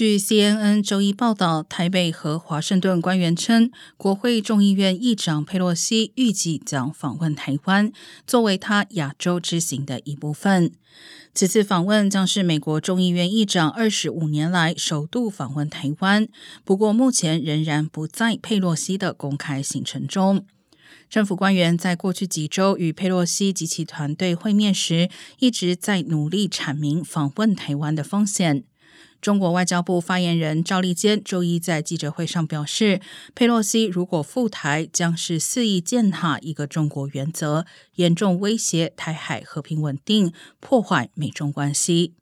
据 CNN 周一报道，台北和华盛顿官员称，国会众议院议长佩洛西预计将访问台湾，作为他亚洲之行的一部分。此次访问将是美国众议院议长二十五年来首度访问台湾，不过目前仍然不在佩洛西的公开行程中。政府官员在过去几周与佩洛西及其团队会面时，一直在努力阐明访问台湾的风险。中国外交部发言人赵立坚周一在记者会上表示，佩洛西如果赴台，将是肆意践踏一个中国原则，严重威胁台海和平稳定，破坏美中关系。